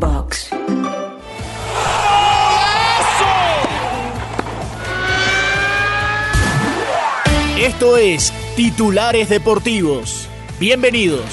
Boombox. Esto es Titulares Deportivos. Bienvenidos.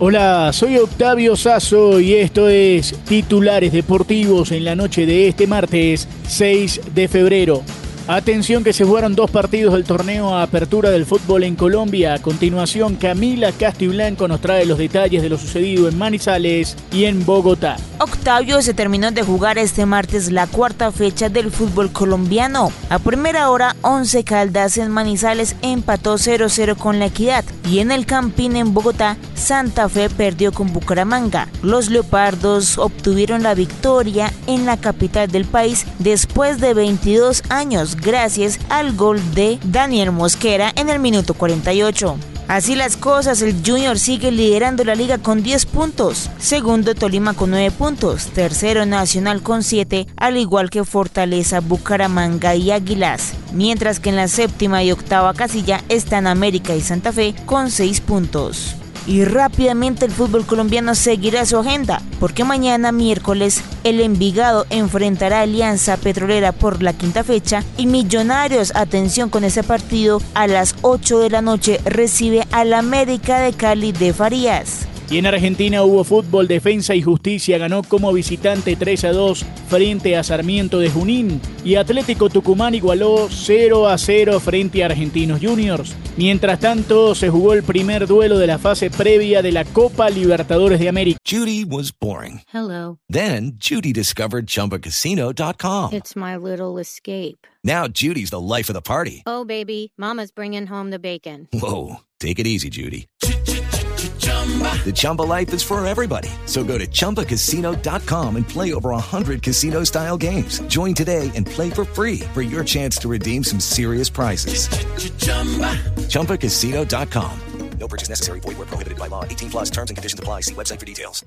Hola, soy Octavio Sazo y esto es Titulares Deportivos en la noche de este martes 6 de febrero. Atención que se jugaron dos partidos del torneo a apertura del fútbol en Colombia. A continuación, Camila Blanco nos trae los detalles de lo sucedido en Manizales y en Bogotá. Octavio se terminó de jugar este martes la cuarta fecha del fútbol colombiano. A primera hora, 11 Caldas en Manizales empató 0-0 con la Equidad y en el Campín en Bogotá, Santa Fe perdió con Bucaramanga. Los Leopardos obtuvieron la victoria en la capital del país después de 22 años gracias al gol de Daniel Mosquera en el minuto 48. Así las cosas, el Junior sigue liderando la liga con 10 puntos, segundo Tolima con 9 puntos, tercero Nacional con 7, al igual que Fortaleza, Bucaramanga y Águilas, mientras que en la séptima y octava casilla están América y Santa Fe con 6 puntos y rápidamente el fútbol colombiano seguirá su agenda, porque mañana miércoles el Envigado enfrentará a Alianza Petrolera por la quinta fecha y Millonarios, atención con ese partido, a las 8 de la noche recibe al América de Cali de Farías. Y en Argentina hubo fútbol, defensa y justicia. Ganó como visitante 3 a 2 frente a Sarmiento de Junín. Y Atlético Tucumán igualó 0 a 0 frente a Argentinos Juniors. Mientras tanto, se jugó el primer duelo de la fase previa de la Copa Libertadores de América. Judy was boring. Hello. Then Judy discovered chumbacasino.com. It's my little escape. Now Judy's the life of the party. Oh, baby, Mama's bringing home the bacon. Whoa. Take it easy, Judy. The Chumba life is for everybody. So go to ChumbaCasino.com and play over 100 casino style games. Join today and play for free for your chance to redeem some serious prizes. ChumbaCasino.com. No purchase necessary. Void where prohibited by law. 18 plus terms and conditions apply. See website for details.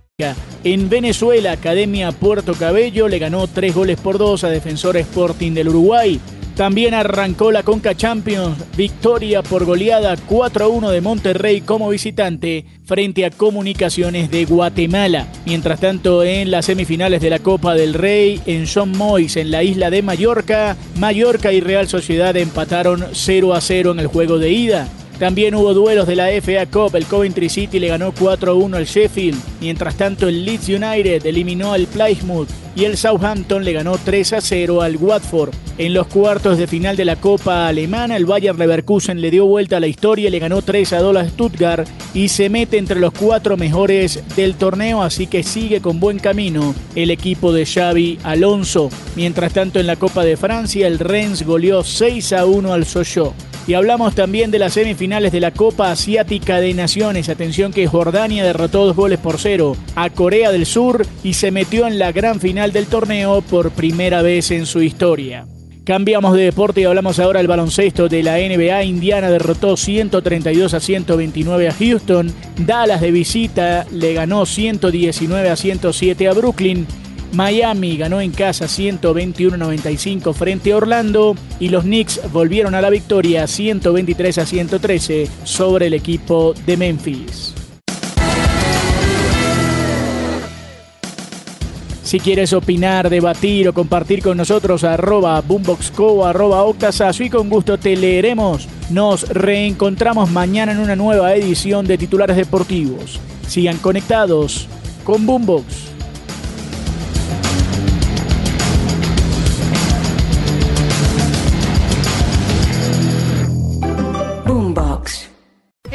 En Venezuela, Academia Puerto Cabello le ganó tres goles por dos a Defensor Sporting del Uruguay. También arrancó la Conca Champions, victoria por goleada 4-1 de Monterrey como visitante frente a Comunicaciones de Guatemala. Mientras tanto, en las semifinales de la Copa del Rey, en Son Mois, en la isla de Mallorca, Mallorca y Real Sociedad empataron 0 a 0 en el juego de ida. También hubo duelos de la FA Cup. El Coventry City le ganó 4-1 al Sheffield. Mientras tanto, el Leeds United eliminó al Plymouth y el Southampton le ganó 3-0 al Watford. En los cuartos de final de la Copa Alemana, el Bayer Leverkusen le dio vuelta a la historia le ganó 3-2 a Stuttgart y se mete entre los cuatro mejores del torneo, así que sigue con buen camino el equipo de Xavi Alonso. Mientras tanto, en la Copa de Francia, el Rennes goleó 6-1 al Sochaux. Y hablamos también de las semifinales de la Copa Asiática de Naciones. Atención que Jordania derrotó dos goles por cero a Corea del Sur y se metió en la gran final del torneo por primera vez en su historia. Cambiamos de deporte y hablamos ahora del baloncesto de la NBA. Indiana derrotó 132 a 129 a Houston. Dallas de visita le ganó 119 a 107 a Brooklyn. Miami ganó en casa 121-95 frente a Orlando y los Knicks volvieron a la victoria 123 a 113 sobre el equipo de Memphis. Si quieres opinar, debatir o compartir con nosotros, arroba boomboxco, arroba octasazo y con gusto te leeremos. Nos reencontramos mañana en una nueva edición de Titulares Deportivos. Sigan conectados con Boombox.